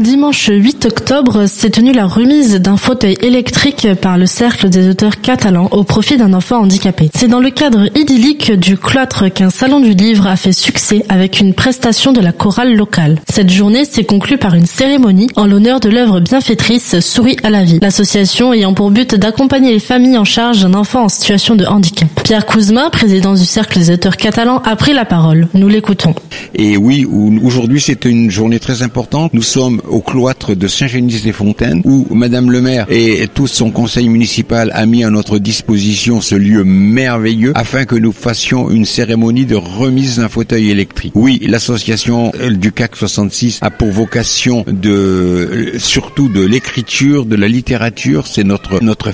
Dimanche 8 octobre s'est tenue la remise d'un fauteuil électrique par le Cercle des auteurs catalans au profit d'un enfant handicapé. C'est dans le cadre idyllique du cloître qu'un salon du livre a fait succès avec une prestation de la chorale locale. Cette journée s'est conclue par une cérémonie en l'honneur de l'œuvre bienfaitrice Souris à la vie, l'association ayant pour but d'accompagner les familles en charge d'un enfant en situation de handicap. Pierre Couzmin, président du Cercle des auteurs catalans, a pris la parole. Nous l'écoutons. Et oui, aujourd'hui c'est une journée très importante. Nous sommes au cloître de Saint-Génis-des-Fontaines où Madame le maire et tout son conseil municipal a mis à notre disposition ce lieu merveilleux afin que nous fassions une cérémonie de remise d'un fauteuil électrique. Oui, l'association du CAC 66 a pour vocation de surtout de l'écriture, de la littérature, c'est notre notre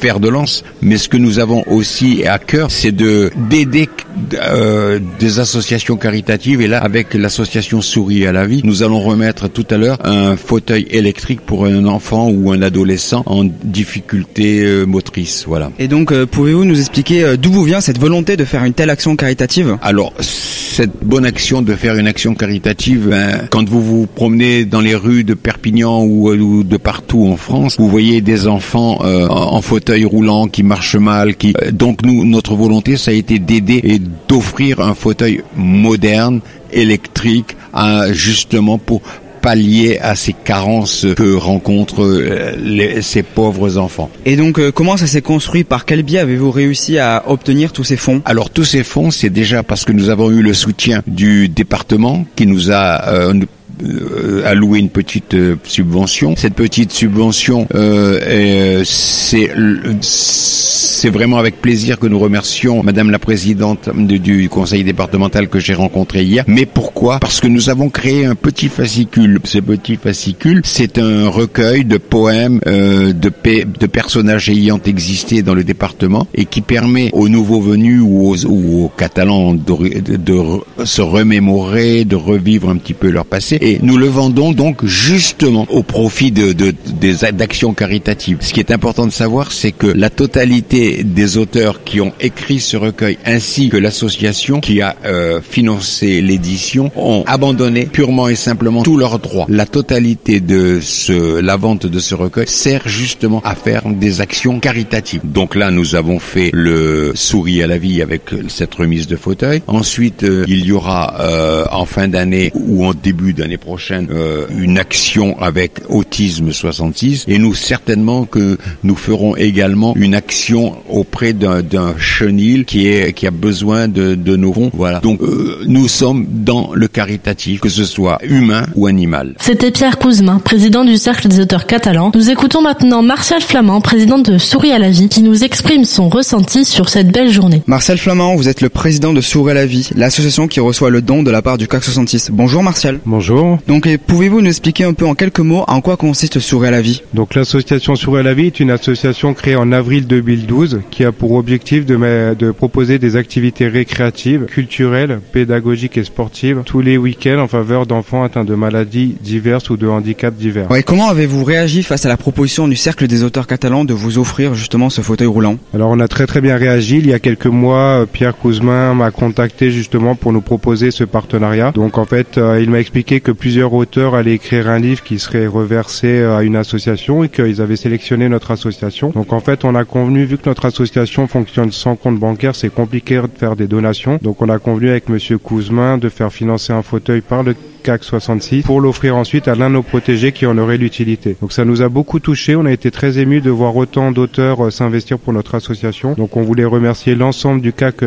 fer de lance, mais ce que nous avons aussi à cœur, c'est de d'aider euh, des associations caritatives. Et là, avec l'association Souris à la vie, nous allons remettre tout à l'heure un fauteuil électrique pour un enfant ou un adolescent en difficulté euh, motrice. Voilà. Et donc, euh, pouvez-vous nous expliquer d'où vous vient cette volonté de faire une telle action caritative? Alors, cette bonne action de faire une action caritative, ben, quand vous vous promenez dans les rues de Perpignan ou, ou de partout en France, vous voyez des enfants en fauteuil roulant qui marche mal, qui euh, donc nous notre volonté ça a été d'aider et d'offrir un fauteuil moderne, électrique, justement pour pallier à ces carences que rencontrent euh, ces pauvres enfants. Et donc, euh, comment ça s'est construit? Par quel biais avez-vous réussi à obtenir tous ces fonds? Alors, tous ces fonds, c'est déjà parce que nous avons eu le soutien du département qui nous a euh, allouer une petite euh, subvention. Cette petite subvention, euh, c'est c'est vraiment avec plaisir que nous remercions Madame la Présidente du conseil départemental que j'ai rencontré hier. Mais pourquoi? Parce que nous avons créé un petit fascicule. Ce petit fascicule, c'est un recueil de poèmes de, de personnages ayant existé dans le département et qui permet aux nouveaux venus ou aux, ou aux Catalans de, de, de, se remémorer, de revivre un petit peu leur passé. Nous le vendons donc justement au profit de, de d'actions caritatives. Ce qui est important de savoir, c'est que la totalité des auteurs qui ont écrit ce recueil, ainsi que l'association qui a euh, financé l'édition, ont abandonné purement et simplement tous leurs droits. La totalité de ce, la vente de ce recueil sert justement à faire des actions caritatives. Donc là, nous avons fait le souris à la vie avec cette remise de fauteuil. Ensuite, euh, il y aura euh, en fin d'année ou en début d'année prochaine euh, une action avec Autisme 66 et nous certainement que nous ferons également une action auprès d'un chenil qui est qui a besoin de, de nos fonds. Voilà. Donc euh, nous sommes dans le caritatif, que ce soit humain ou animal. C'était Pierre Couzmin, président du Cercle des auteurs catalans. Nous écoutons maintenant Martial Flamand, président de Souris à la vie, qui nous exprime son ressenti sur cette belle journée. Martial Flamand, vous êtes le président de Souris à la vie, l'association qui reçoit le don de la part du CAC 66. Bonjour Martial. Bonjour. Donc pouvez-vous nous expliquer un peu en quelques mots en quoi consiste Souris à la vie? Donc l'association Souris à la vie est une association créée en avril 2012 qui a pour objectif de, de proposer des activités récréatives, culturelles, pédagogiques et sportives tous les week-ends en faveur d'enfants atteints de maladies diverses ou de handicaps divers. Et comment avez-vous réagi face à la proposition du Cercle des auteurs catalans de vous offrir justement ce fauteuil roulant? Alors on a très très bien réagi. Il y a quelques mois, Pierre Couzmin m'a contacté justement pour nous proposer ce partenariat. Donc en fait, euh, il m'a expliqué que plusieurs auteurs allaient écrire un livre qui serait reversé euh, à une association et qu'ils avaient sélectionné notre association. Donc en fait, on a convenu, vu que notre association fonctionne sans compte bancaire, c'est compliqué de faire des donations. Donc on a convenu avec Monsieur Couzmin de faire financer un fauteuil par le CAC 66 pour l'offrir ensuite à l'un de nos protégés qui en aurait l'utilité. Donc ça nous a beaucoup touché, on a été très émus de voir autant d'auteurs euh, s'investir pour notre association. Donc on voulait remercier l'ensemble du CAC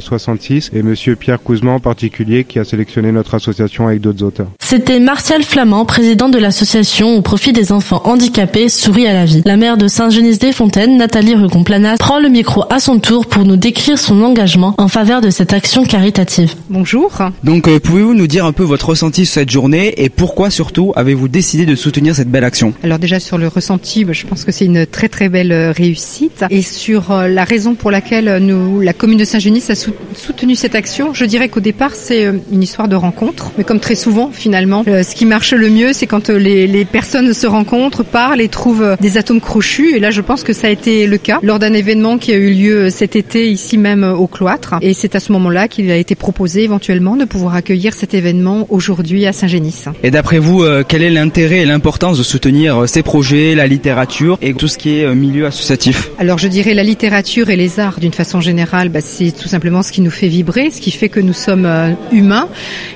66 euh, et monsieur Pierre Couzman en particulier qui a sélectionné notre association avec d'autres auteurs. C'était Martial Flamand, président de l'association au profit des enfants handicapés Souris à la vie. La maire de Saint-Genis-des-Fontaines, Nathalie Recomplanas, prend le micro à son tour pour nous décrire son engagement en faveur de cette action caritative. Bonjour. Donc euh, pouvez-vous nous dire un peu votre ressenti ressenti cette journée et pourquoi surtout avez-vous décidé de soutenir cette belle action? Alors déjà sur le ressenti, bah, je pense que c'est une très très belle euh, réussite. Et sur euh, la raison pour laquelle nous, la commune de Saint-Genis a soutenu cette action, je dirais qu'au départ c'est euh, une histoire de rencontre. Mais comme très souvent finalement, ce qui marche le mieux c'est quand les, les personnes se rencontrent, parlent et trouvent des atomes crochus. Et là je pense que ça a été le cas lors d'un événement qui a eu lieu cet été ici même au cloître. Et c'est à ce moment-là qu'il a été proposé éventuellement de pouvoir accueillir cet événement aujourd'hui à Saint-Génis. Et d'après vous, euh, quel est l'intérêt et l'importance de soutenir euh, ces projets, la littérature et tout ce qui est euh, milieu associatif? Alors je dirais la littérature et les arts d'une façon générale, bah, c'est tout simplement ce qui nous fait vibrer, ce qui fait que nous sommes humains.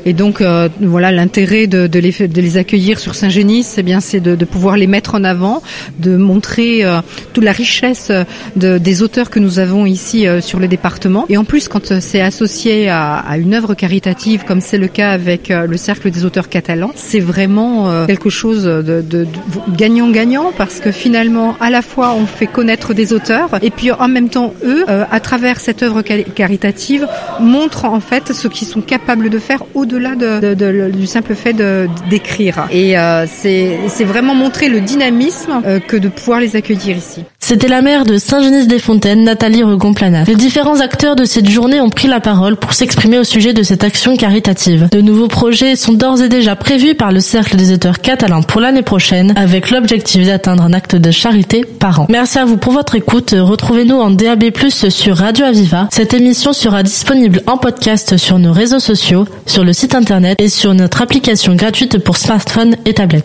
Et donc voilà l'intérêt de, de, les, de les accueillir sur Saint-Génis, c'est bien c'est de, de, pouvoir les mettre en avant, de montrer toute la richesse de, des auteurs que nous avons ici sur le département. Et en plus, quand c'est associé à, à une œuvre caritative, comme c'est le cas avec le Cercle des auteurs catalans, c'est vraiment euh, quelque chose de gagnant-gagnant parce que finalement, à la fois, on fait connaître des auteurs et puis en même temps, eux, euh, à travers cette œuvre caritative, montrent en fait ce qu'ils sont capables de faire au-delà de, de, du simple fait d'écrire. Et euh, c'est vraiment montrer le dynamisme que de pouvoir les accueillir ici. C'était la maire de Saint-Genis-des-Fontaines, Nathalie Regon-Planat. Les différents acteurs de cette journée ont pris la parole pour s'exprimer au sujet de cette action caritative. De nouveaux projets sont d'ores et déjà prévus par le Cercle des auteurs catalans pour l'année prochaine, avec l'objectif d'atteindre un acte de charité par an. Merci à vous pour votre écoute. Retrouvez-nous en DAB+, sur Radio Aviva. Cette émission sera disponible en podcast sur nos réseaux sociaux, sur le site internet et sur notre application gratuite pour smartphone et tablette.